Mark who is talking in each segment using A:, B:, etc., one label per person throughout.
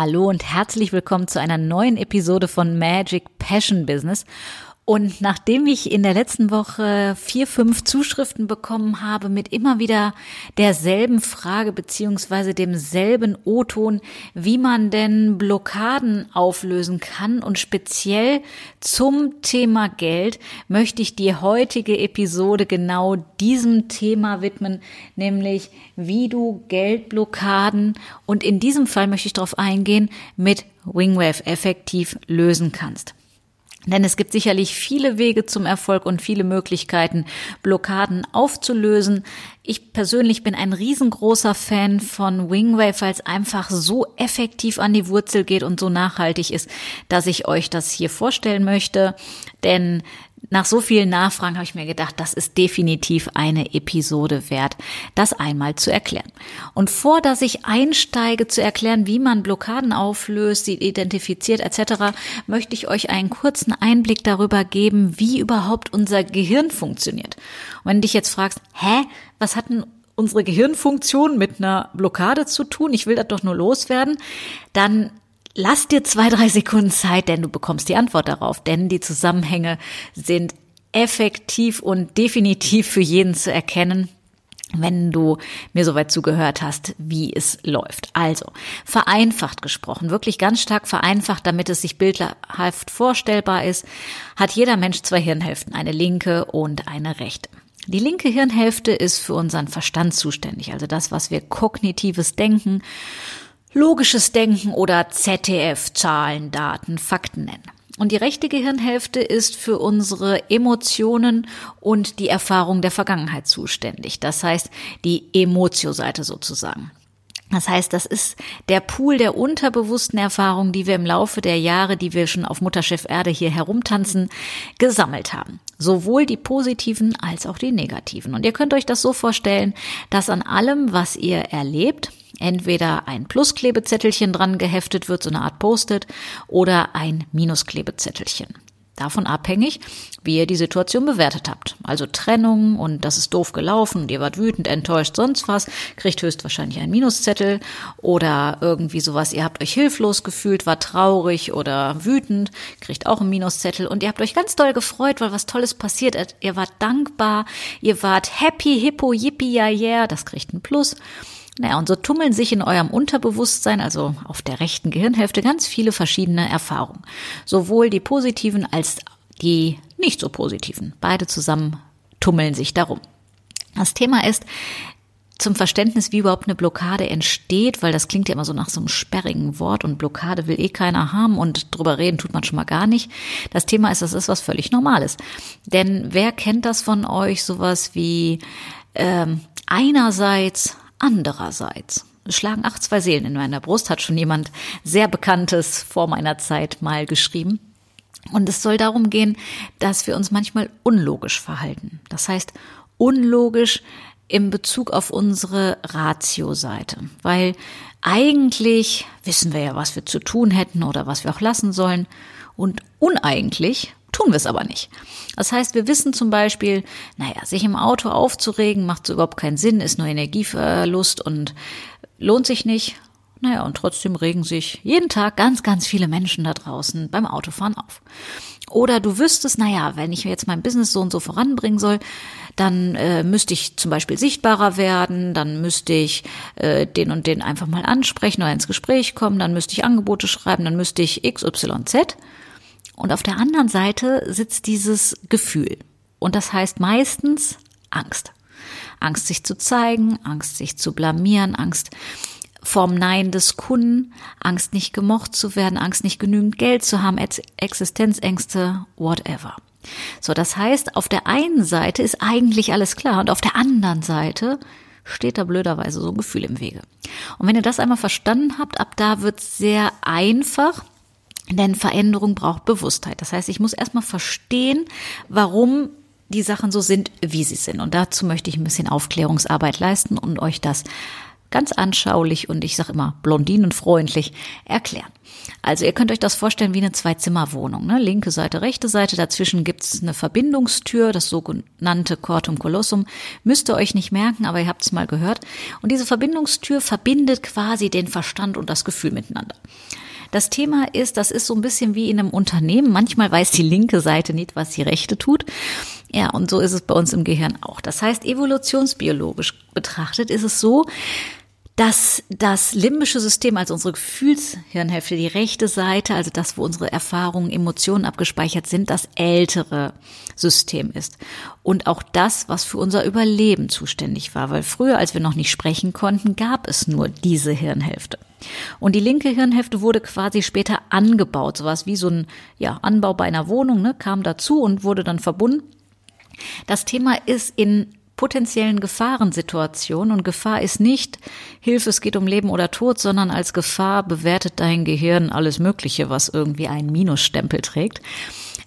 A: Hallo und herzlich willkommen zu einer neuen Episode von Magic Passion Business. Und nachdem ich in der letzten Woche vier, fünf Zuschriften bekommen habe mit immer wieder derselben Frage beziehungsweise demselben O-Ton, wie man denn Blockaden auflösen kann und speziell zum Thema Geld möchte ich die heutige Episode genau diesem Thema widmen, nämlich wie du Geldblockaden und in diesem Fall möchte ich darauf eingehen, mit Wingwave effektiv lösen kannst. Denn es gibt sicherlich viele Wege zum Erfolg und viele Möglichkeiten, Blockaden aufzulösen. Ich persönlich bin ein riesengroßer Fan von Wingwave, weil es einfach so effektiv an die Wurzel geht und so nachhaltig ist, dass ich euch das hier vorstellen möchte. Denn nach so vielen Nachfragen habe ich mir gedacht, das ist definitiv eine Episode wert, das einmal zu erklären. Und vor, dass ich einsteige zu erklären, wie man Blockaden auflöst, sie identifiziert etc., möchte ich euch einen kurzen Einblick darüber geben, wie überhaupt unser Gehirn funktioniert. Und wenn du dich jetzt fragst, hä, was hat denn unsere Gehirnfunktion mit einer Blockade zu tun? Ich will das doch nur loswerden. Dann Lass dir zwei, drei Sekunden Zeit, denn du bekommst die Antwort darauf, denn die Zusammenhänge sind effektiv und definitiv für jeden zu erkennen wenn du mir soweit zugehört hast, wie es läuft. Also, vereinfacht gesprochen, wirklich ganz stark vereinfacht, damit es sich bildhaft vorstellbar ist, hat jeder Mensch zwei Hirnhälften, eine linke und eine rechte. Die linke Hirnhälfte ist für unseren Verstand zuständig, also das, was wir kognitives Denken logisches Denken oder ZDF, Zahlen, Daten, Fakten nennen. Und die rechte Gehirnhälfte ist für unsere Emotionen und die Erfahrung der Vergangenheit zuständig. Das heißt, die Emotio-Seite sozusagen. Das heißt, das ist der Pool der unterbewussten Erfahrungen, die wir im Laufe der Jahre, die wir schon auf Mutterschiff Erde hier herumtanzen, gesammelt haben. Sowohl die positiven als auch die negativen. Und ihr könnt euch das so vorstellen, dass an allem, was ihr erlebt, entweder ein Plusklebezettelchen dran geheftet wird, so eine Art Post-it, oder ein Minusklebezettelchen. Davon abhängig, wie ihr die Situation bewertet habt. Also Trennung und das ist doof gelaufen und ihr wart wütend, enttäuscht, sonst was, kriegt höchstwahrscheinlich einen Minuszettel oder irgendwie sowas, ihr habt euch hilflos gefühlt, war traurig oder wütend, kriegt auch einen Minuszettel und ihr habt euch ganz doll gefreut, weil was Tolles passiert ist. Ihr wart dankbar, ihr wart happy, hippo, yippie, ja, yeah, das kriegt ein Plus. Naja, und so tummeln sich in eurem Unterbewusstsein, also auf der rechten Gehirnhälfte, ganz viele verschiedene Erfahrungen. Sowohl die positiven als die nicht so positiven. Beide zusammen tummeln sich darum. Das Thema ist, zum Verständnis, wie überhaupt eine Blockade entsteht, weil das klingt ja immer so nach so einem sperrigen Wort und Blockade will eh keiner haben und drüber reden tut man schon mal gar nicht. Das Thema ist, das ist was völlig Normales. Denn wer kennt das von euch, sowas wie ähm, einerseits Andererseits schlagen ach zwei Seelen in meiner Brust, hat schon jemand sehr Bekanntes vor meiner Zeit mal geschrieben. Und es soll darum gehen, dass wir uns manchmal unlogisch verhalten. Das heißt, unlogisch im Bezug auf unsere Ratio-Seite. Weil eigentlich wissen wir ja, was wir zu tun hätten oder was wir auch lassen sollen. Und uneigentlich tun wir es aber nicht. Das heißt, wir wissen zum Beispiel, naja, sich im Auto aufzuregen macht so überhaupt keinen Sinn, ist nur Energieverlust und lohnt sich nicht. Naja, und trotzdem regen sich jeden Tag ganz, ganz viele Menschen da draußen beim Autofahren auf. Oder du wüsstest, naja, wenn ich jetzt mein Business so und so voranbringen soll, dann äh, müsste ich zum Beispiel sichtbarer werden, dann müsste ich äh, den und den einfach mal ansprechen oder ins Gespräch kommen, dann müsste ich Angebote schreiben, dann müsste ich XYZ. Und auf der anderen Seite sitzt dieses Gefühl. Und das heißt meistens Angst. Angst, sich zu zeigen, Angst, sich zu blamieren, Angst vorm Nein des Kunden, Angst, nicht gemocht zu werden, Angst, nicht genügend Geld zu haben, Existenzängste, whatever. So, das heißt, auf der einen Seite ist eigentlich alles klar und auf der anderen Seite steht da blöderweise so ein Gefühl im Wege. Und wenn ihr das einmal verstanden habt, ab da wird es sehr einfach. Denn Veränderung braucht Bewusstheit. Das heißt, ich muss erstmal verstehen, warum die Sachen so sind, wie sie sind. Und dazu möchte ich ein bisschen Aufklärungsarbeit leisten und euch das ganz anschaulich und ich sage immer blondinenfreundlich erklären. Also ihr könnt euch das vorstellen wie eine Zwei-Zimmer-Wohnung. Ne? Linke Seite, rechte Seite, dazwischen gibt's eine Verbindungstür, das sogenannte Cortum Colossum. Müsst ihr euch nicht merken, aber ihr habt es mal gehört. Und diese Verbindungstür verbindet quasi den Verstand und das Gefühl miteinander. Das Thema ist, das ist so ein bisschen wie in einem Unternehmen. Manchmal weiß die linke Seite nicht, was die rechte tut. Ja, und so ist es bei uns im Gehirn auch. Das heißt, evolutionsbiologisch betrachtet ist es so, dass das limbische System, also unsere Gefühlshirnhälfte, die rechte Seite, also das, wo unsere Erfahrungen, Emotionen abgespeichert sind, das ältere System ist. Und auch das, was für unser Überleben zuständig war, weil früher, als wir noch nicht sprechen konnten, gab es nur diese Hirnhälfte. Und die linke Hirnhälfte wurde quasi später angebaut, sowas wie so ein ja, Anbau bei einer Wohnung, ne, kam dazu und wurde dann verbunden. Das Thema ist in potenziellen Gefahrensituationen und Gefahr ist nicht Hilfe, es geht um Leben oder Tod, sondern als Gefahr bewertet dein Gehirn alles Mögliche, was irgendwie einen Minusstempel trägt.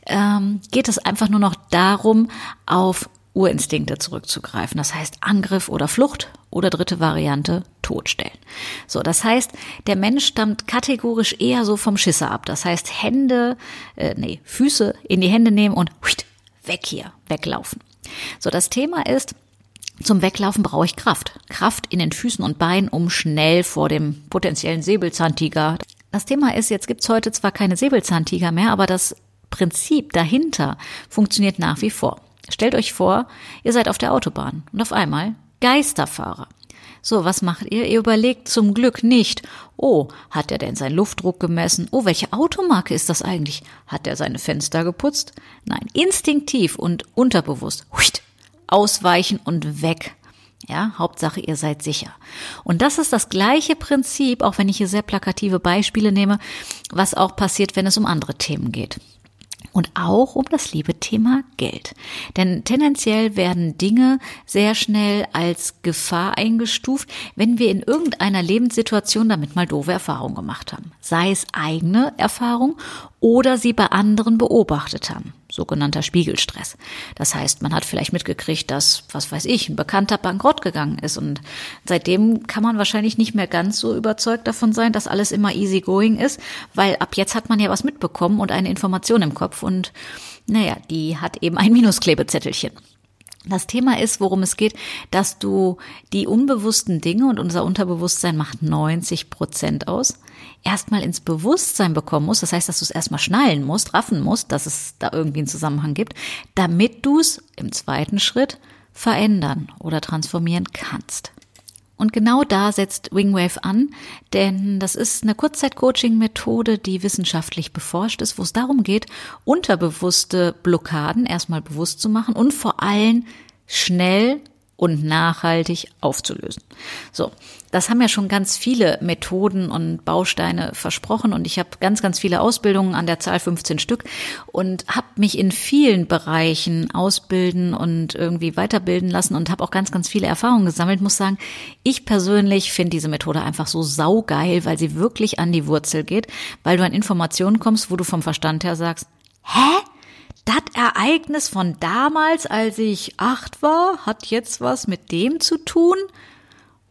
A: Ähm, geht es einfach nur noch darum, auf Urinstinkte zurückzugreifen. Das heißt Angriff oder Flucht oder dritte Variante Todstellen. So, das heißt, der Mensch stammt kategorisch eher so vom Schisser ab. Das heißt Hände, äh, nee, Füße in die Hände nehmen und weg hier, weglaufen. So, das Thema ist, zum Weglaufen brauche ich Kraft. Kraft in den Füßen und Beinen, um schnell vor dem potenziellen Säbelzahntiger. Das Thema ist, jetzt gibt's heute zwar keine Säbelzahntiger mehr, aber das Prinzip dahinter funktioniert nach wie vor. Stellt euch vor, ihr seid auf der Autobahn und auf einmal Geisterfahrer. So, was macht ihr? Ihr überlegt zum Glück nicht, oh, hat er denn seinen Luftdruck gemessen? Oh, welche Automarke ist das eigentlich? Hat er seine Fenster geputzt? Nein, instinktiv und unterbewusst. Huiht, ausweichen und weg. Ja, Hauptsache, ihr seid sicher. Und das ist das gleiche Prinzip, auch wenn ich hier sehr plakative Beispiele nehme, was auch passiert, wenn es um andere Themen geht. Und auch um das liebe Thema Geld. Denn tendenziell werden Dinge sehr schnell als Gefahr eingestuft, wenn wir in irgendeiner Lebenssituation damit mal doofe Erfahrungen gemacht haben. Sei es eigene Erfahrung oder sie bei anderen beobachtet haben sogenannter Spiegelstress. Das heißt, man hat vielleicht mitgekriegt, dass, was weiß ich, ein Bekannter bankrott gegangen ist und seitdem kann man wahrscheinlich nicht mehr ganz so überzeugt davon sein, dass alles immer easy going ist, weil ab jetzt hat man ja was mitbekommen und eine Information im Kopf und naja, die hat eben ein Minusklebezettelchen. Das Thema ist, worum es geht, dass du die unbewussten Dinge und unser Unterbewusstsein macht 90 Prozent aus, erstmal ins Bewusstsein bekommen musst. Das heißt, dass du es erstmal schnallen musst, raffen musst, dass es da irgendwie einen Zusammenhang gibt, damit du es im zweiten Schritt verändern oder transformieren kannst. Und genau da setzt Wingwave an, denn das ist eine Kurzzeit-Coaching-Methode, die wissenschaftlich beforscht ist, wo es darum geht, unterbewusste Blockaden erstmal bewusst zu machen und vor allem schnell und nachhaltig aufzulösen. So, das haben ja schon ganz viele Methoden und Bausteine versprochen und ich habe ganz, ganz viele Ausbildungen an der Zahl 15 Stück und habe mich in vielen Bereichen ausbilden und irgendwie weiterbilden lassen und habe auch ganz, ganz viele Erfahrungen gesammelt. Muss sagen, ich persönlich finde diese Methode einfach so saugeil, weil sie wirklich an die Wurzel geht, weil du an Informationen kommst, wo du vom Verstand her sagst, hä? Das Ereignis von damals, als ich acht war, hat jetzt was mit dem zu tun?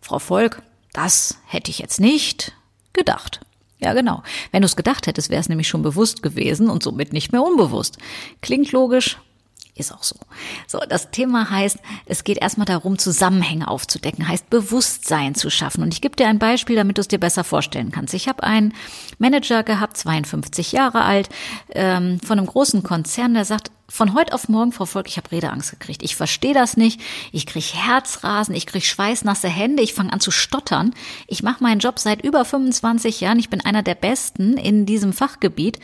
A: Frau Volk, das hätte ich jetzt nicht gedacht. Ja, genau. Wenn du es gedacht hättest, wäre es nämlich schon bewusst gewesen und somit nicht mehr unbewusst. Klingt logisch, ist auch so. So, das Thema heißt, es geht erstmal darum, Zusammenhänge aufzudecken, heißt Bewusstsein zu schaffen. Und ich gebe dir ein Beispiel, damit du es dir besser vorstellen kannst. Ich habe einen Manager gehabt, 52 Jahre alt, ähm, von einem großen Konzern, der sagt, von heute auf morgen, Frau Volk, ich habe Redeangst gekriegt. Ich verstehe das nicht. Ich kriege Herzrasen, ich kriege schweißnasse Hände, ich fange an zu stottern. Ich mache meinen Job seit über 25 Jahren. Ich bin einer der Besten in diesem Fachgebiet.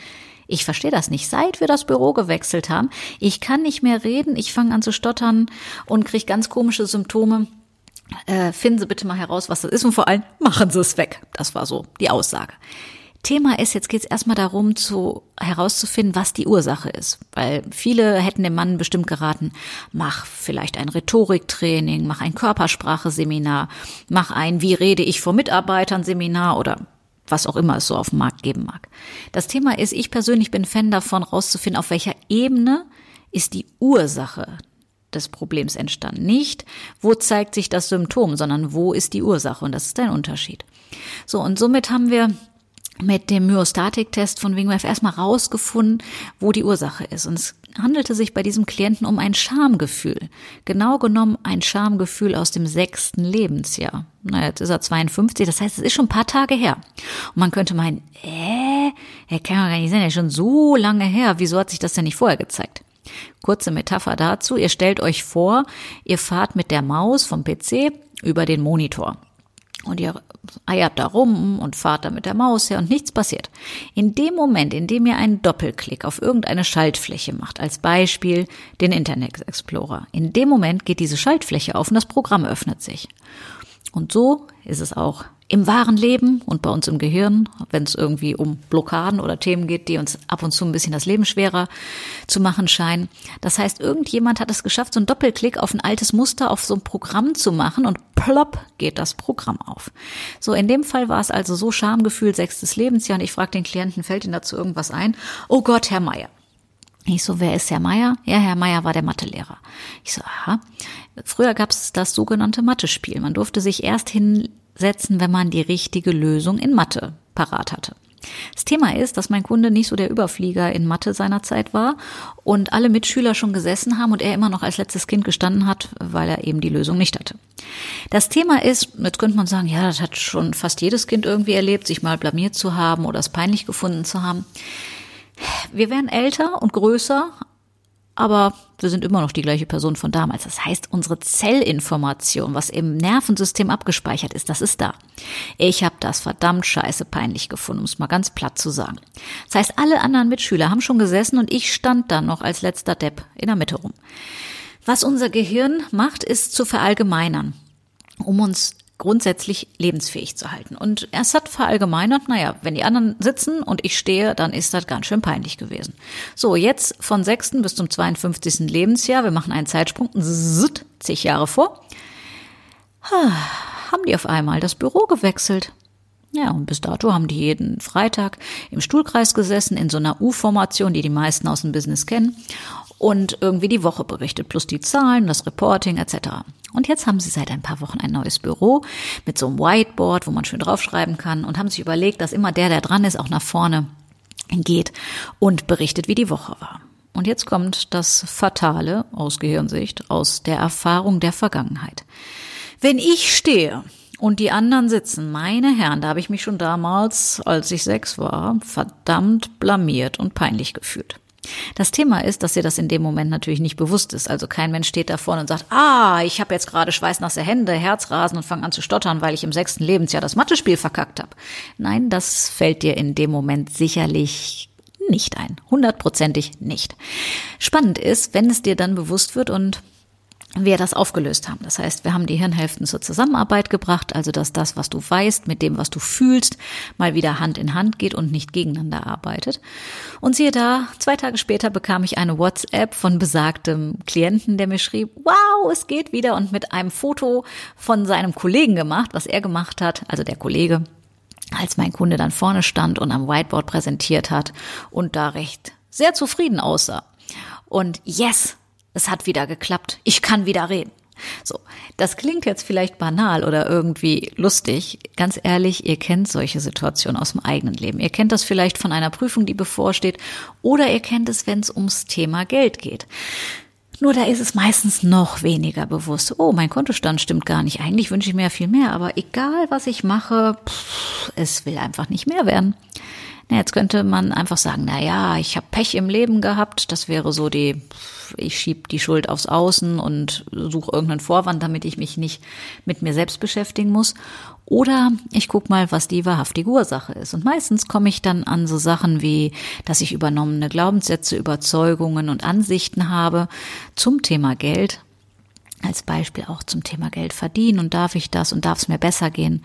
A: Ich verstehe das nicht. Seit wir das Büro gewechselt haben, ich kann nicht mehr reden, ich fange an zu stottern und kriege ganz komische Symptome. Äh, finden Sie bitte mal heraus, was das ist und vor allem machen Sie es weg. Das war so die Aussage. Thema ist, jetzt geht es erstmal darum, zu, herauszufinden, was die Ursache ist. Weil viele hätten dem Mann bestimmt geraten, mach vielleicht ein Rhetoriktraining, mach ein Körperspracheseminar, mach ein Wie rede ich vor Mitarbeitern Seminar oder was auch immer es so auf dem Markt geben mag. Das Thema ist, ich persönlich bin Fan davon, rauszufinden, auf welcher Ebene ist die Ursache des Problems entstanden. Nicht, wo zeigt sich das Symptom, sondern wo ist die Ursache. Und das ist ein Unterschied. So, und somit haben wir mit dem Myostatik-Test von Wingwave erstmal rausgefunden, wo die Ursache ist. Und es handelte sich bei diesem Klienten um ein Schamgefühl. Genau genommen ein Schamgefühl aus dem sechsten Lebensjahr. Na, jetzt ist er 52, das heißt, es ist schon ein paar Tage her. Und man könnte meinen, äh, er kann ja gar nicht sein, er ist schon so lange her. Wieso hat sich das denn nicht vorher gezeigt? Kurze Metapher dazu. Ihr stellt euch vor, ihr fahrt mit der Maus vom PC über den Monitor. Und ihr eiert da rum und fahrt da mit der Maus her und nichts passiert. In dem Moment, in dem ihr einen Doppelklick auf irgendeine Schaltfläche macht, als Beispiel den Internet Explorer, in dem Moment geht diese Schaltfläche auf und das Programm öffnet sich. Und so ist es auch im wahren Leben und bei uns im Gehirn, wenn es irgendwie um Blockaden oder Themen geht, die uns ab und zu ein bisschen das Leben schwerer zu machen scheinen. Das heißt, irgendjemand hat es geschafft, so einen Doppelklick auf ein altes Muster auf so ein Programm zu machen und plopp geht das Programm auf. So, in dem Fall war es also so Schamgefühl sechstes Lebensjahr und ich frage den Klienten, fällt Ihnen dazu irgendwas ein? Oh Gott, Herr Meier. Ich so, wer ist Herr Meier? Ja, Herr Meier war der Mathelehrer. Ich so, aha. Früher gab es das sogenannte Mathe-Spiel. Man durfte sich erst hin setzen, wenn man die richtige Lösung in Mathe parat hatte. Das Thema ist, dass mein Kunde nicht so der Überflieger in Mathe seiner Zeit war und alle Mitschüler schon gesessen haben und er immer noch als letztes Kind gestanden hat, weil er eben die Lösung nicht hatte. Das Thema ist, jetzt könnte man sagen, ja, das hat schon fast jedes Kind irgendwie erlebt, sich mal blamiert zu haben oder es peinlich gefunden zu haben. Wir werden älter und größer, aber wir sind immer noch die gleiche Person von damals. Das heißt, unsere Zellinformation, was im Nervensystem abgespeichert ist, das ist da. Ich habe das verdammt scheiße peinlich gefunden, um es mal ganz platt zu sagen. Das heißt, alle anderen Mitschüler haben schon gesessen und ich stand dann noch als letzter Depp in der Mitte rum. Was unser Gehirn macht, ist zu verallgemeinern, um uns grundsätzlich lebensfähig zu halten. Und es hat verallgemeinert, naja, wenn die anderen sitzen und ich stehe, dann ist das ganz schön peinlich gewesen. So, jetzt von 6. bis zum 52. Lebensjahr, wir machen einen Zeitsprung, zig Jahre vor, haben die auf einmal das Büro gewechselt. Ja, und bis dato haben die jeden Freitag im Stuhlkreis gesessen, in so einer U-Formation, die die meisten aus dem Business kennen, und irgendwie die Woche berichtet, plus die Zahlen, das Reporting etc. Und jetzt haben sie seit ein paar Wochen ein neues Büro mit so einem Whiteboard, wo man schön draufschreiben kann und haben sich überlegt, dass immer der, der dran ist, auch nach vorne geht und berichtet, wie die Woche war. Und jetzt kommt das Fatale aus Gehirnsicht, aus der Erfahrung der Vergangenheit. Wenn ich stehe und die anderen sitzen, meine Herren, da habe ich mich schon damals, als ich sechs war, verdammt blamiert und peinlich gefühlt. Das Thema ist, dass ihr das in dem Moment natürlich nicht bewusst ist. Also kein Mensch steht da vorne und sagt, ah, ich habe jetzt gerade schweißnasse Hände, Herzrasen und fange an zu stottern, weil ich im sechsten Lebensjahr das Mathespiel verkackt habe. Nein, das fällt dir in dem Moment sicherlich nicht ein. Hundertprozentig nicht. Spannend ist, wenn es dir dann bewusst wird und wir das aufgelöst haben. Das heißt, wir haben die Hirnhälften zur Zusammenarbeit gebracht, also dass das, was du weißt, mit dem, was du fühlst, mal wieder Hand in Hand geht und nicht gegeneinander arbeitet. Und siehe da, zwei Tage später bekam ich eine WhatsApp von besagtem Klienten, der mir schrieb, wow, es geht wieder und mit einem Foto von seinem Kollegen gemacht, was er gemacht hat, also der Kollege, als mein Kunde dann vorne stand und am Whiteboard präsentiert hat und da recht sehr zufrieden aussah. Und yes, es hat wieder geklappt. Ich kann wieder reden. So, das klingt jetzt vielleicht banal oder irgendwie lustig. Ganz ehrlich, ihr kennt solche Situationen aus dem eigenen Leben. Ihr kennt das vielleicht von einer Prüfung, die bevorsteht, oder ihr kennt es, wenn es ums Thema Geld geht. Nur da ist es meistens noch weniger bewusst. Oh, mein Kontostand stimmt gar nicht. Eigentlich wünsche ich mir ja viel mehr, aber egal was ich mache, pff, es will einfach nicht mehr werden. Na, jetzt könnte man einfach sagen, na ja, ich habe Pech im Leben gehabt. Das wäre so die, ich schieb die Schuld aufs Außen und suche irgendeinen Vorwand, damit ich mich nicht mit mir selbst beschäftigen muss. Oder ich guck mal, was die wahrhaftige Ursache ist. Und meistens komme ich dann an so Sachen wie, dass ich übernommene Glaubenssätze, Überzeugungen und Ansichten habe zum Thema Geld. Als Beispiel auch zum Thema Geld verdienen und darf ich das und darf es mir besser gehen.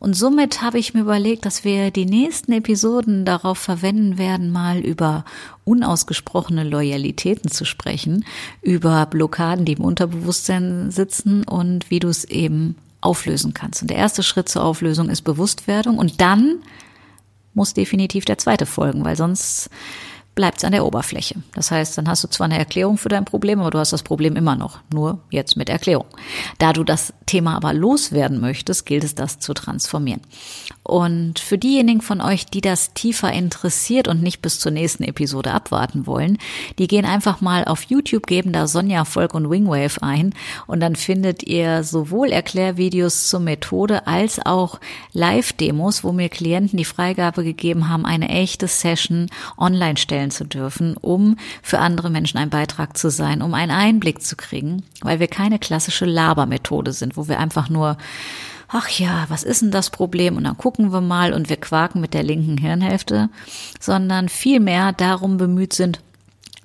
A: Und somit habe ich mir überlegt, dass wir die nächsten Episoden darauf verwenden werden, mal über unausgesprochene Loyalitäten zu sprechen, über Blockaden, die im Unterbewusstsein sitzen und wie du es eben auflösen kannst. Und der erste Schritt zur Auflösung ist Bewusstwerdung und dann muss definitiv der zweite folgen, weil sonst bleibt es an der Oberfläche. Das heißt, dann hast du zwar eine Erklärung für dein Problem, aber du hast das Problem immer noch, nur jetzt mit Erklärung. Da du das Thema aber loswerden möchtest, gilt es, das zu transformieren. Und für diejenigen von euch, die das tiefer interessiert und nicht bis zur nächsten Episode abwarten wollen, die gehen einfach mal auf YouTube, geben da Sonja Volk und Wingwave ein und dann findet ihr sowohl Erklärvideos zur Methode als auch Live-Demos, wo mir Klienten die Freigabe gegeben haben, eine echte Session online stellen zu dürfen, um für andere Menschen ein Beitrag zu sein, um einen Einblick zu kriegen, weil wir keine klassische Labermethode sind, wo wir einfach nur ach ja, was ist denn das Problem? Und dann gucken wir mal und wir quaken mit der linken Hirnhälfte, sondern vielmehr darum bemüht sind,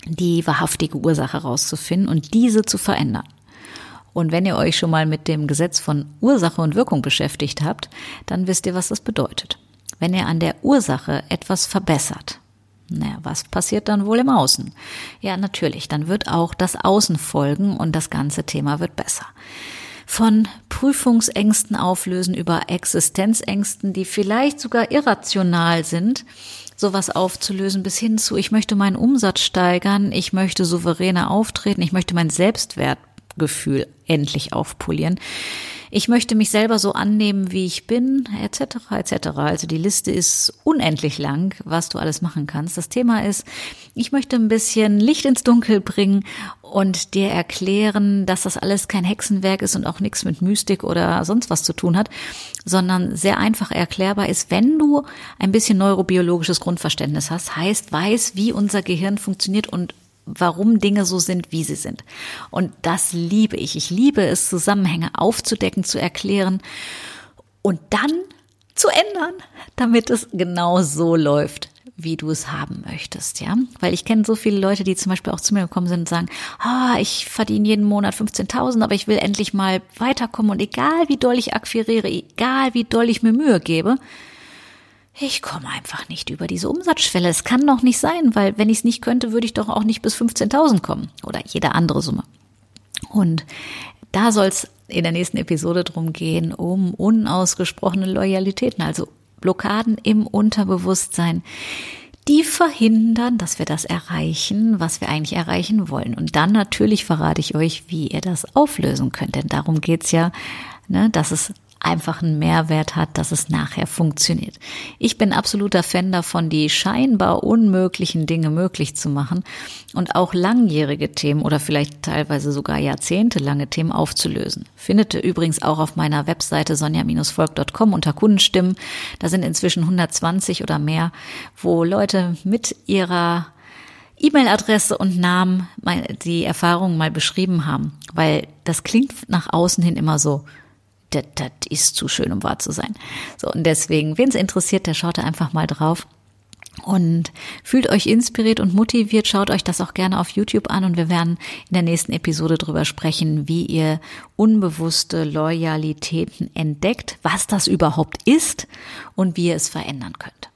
A: die wahrhaftige Ursache herauszufinden und diese zu verändern. Und wenn ihr euch schon mal mit dem Gesetz von Ursache und Wirkung beschäftigt habt, dann wisst ihr, was das bedeutet. Wenn ihr an der Ursache etwas verbessert, naja, was passiert dann wohl im Außen? Ja, natürlich, dann wird auch das Außen folgen und das ganze Thema wird besser von Prüfungsängsten auflösen über Existenzängsten, die vielleicht sogar irrational sind, sowas aufzulösen bis hin zu, ich möchte meinen Umsatz steigern, ich möchte souveräner auftreten, ich möchte mein Selbstwertgefühl endlich aufpolieren. Ich möchte mich selber so annehmen, wie ich bin, etc., etc. Also die Liste ist unendlich lang, was du alles machen kannst. Das Thema ist, ich möchte ein bisschen Licht ins Dunkel bringen und dir erklären, dass das alles kein Hexenwerk ist und auch nichts mit Mystik oder sonst was zu tun hat, sondern sehr einfach erklärbar ist, wenn du ein bisschen neurobiologisches Grundverständnis hast, heißt, weiß, wie unser Gehirn funktioniert und warum Dinge so sind, wie sie sind. Und das liebe ich. Ich liebe es, Zusammenhänge aufzudecken, zu erklären und dann zu ändern, damit es genau so läuft, wie du es haben möchtest, ja? Weil ich kenne so viele Leute, die zum Beispiel auch zu mir gekommen sind und sagen, ah, ich verdiene jeden Monat 15.000, aber ich will endlich mal weiterkommen und egal wie doll ich akquiriere, egal wie doll ich mir Mühe gebe, ich komme einfach nicht über diese Umsatzschwelle. Es kann doch nicht sein, weil wenn ich es nicht könnte, würde ich doch auch nicht bis 15.000 kommen oder jede andere Summe. Und da soll es in der nächsten Episode drum gehen, um unausgesprochene Loyalitäten, also Blockaden im Unterbewusstsein, die verhindern, dass wir das erreichen, was wir eigentlich erreichen wollen. Und dann natürlich verrate ich euch, wie ihr das auflösen könnt. Denn darum geht's ja, ne, dass es einfach einen Mehrwert hat, dass es nachher funktioniert. Ich bin absoluter Fan davon, die scheinbar unmöglichen Dinge möglich zu machen und auch langjährige Themen oder vielleicht teilweise sogar jahrzehntelange Themen aufzulösen. Findet ihr übrigens auch auf meiner Webseite sonja-volk.com unter Kundenstimmen. Da sind inzwischen 120 oder mehr, wo Leute mit ihrer E-Mail-Adresse und Namen die Erfahrungen mal beschrieben haben, weil das klingt nach außen hin immer so, das, das ist zu schön, um wahr zu sein. So, und deswegen, wen es interessiert, der schaut da einfach mal drauf. Und fühlt euch inspiriert und motiviert, schaut euch das auch gerne auf YouTube an und wir werden in der nächsten Episode drüber sprechen, wie ihr unbewusste Loyalitäten entdeckt, was das überhaupt ist und wie ihr es verändern könnt.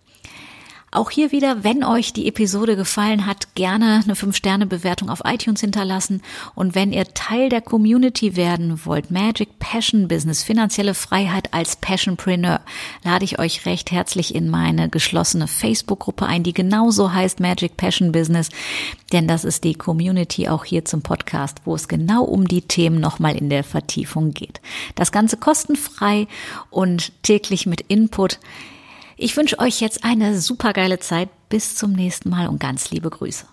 A: Auch hier wieder, wenn euch die Episode gefallen hat, gerne eine 5-Sterne-Bewertung auf iTunes hinterlassen. Und wenn ihr Teil der Community werden wollt, Magic Passion Business, finanzielle Freiheit als Passionpreneur, lade ich euch recht herzlich in meine geschlossene Facebook-Gruppe ein, die genauso heißt Magic Passion Business. Denn das ist die Community auch hier zum Podcast, wo es genau um die Themen nochmal in der Vertiefung geht. Das Ganze kostenfrei und täglich mit Input. Ich wünsche euch jetzt eine supergeile Zeit. Bis zum nächsten Mal und ganz liebe Grüße.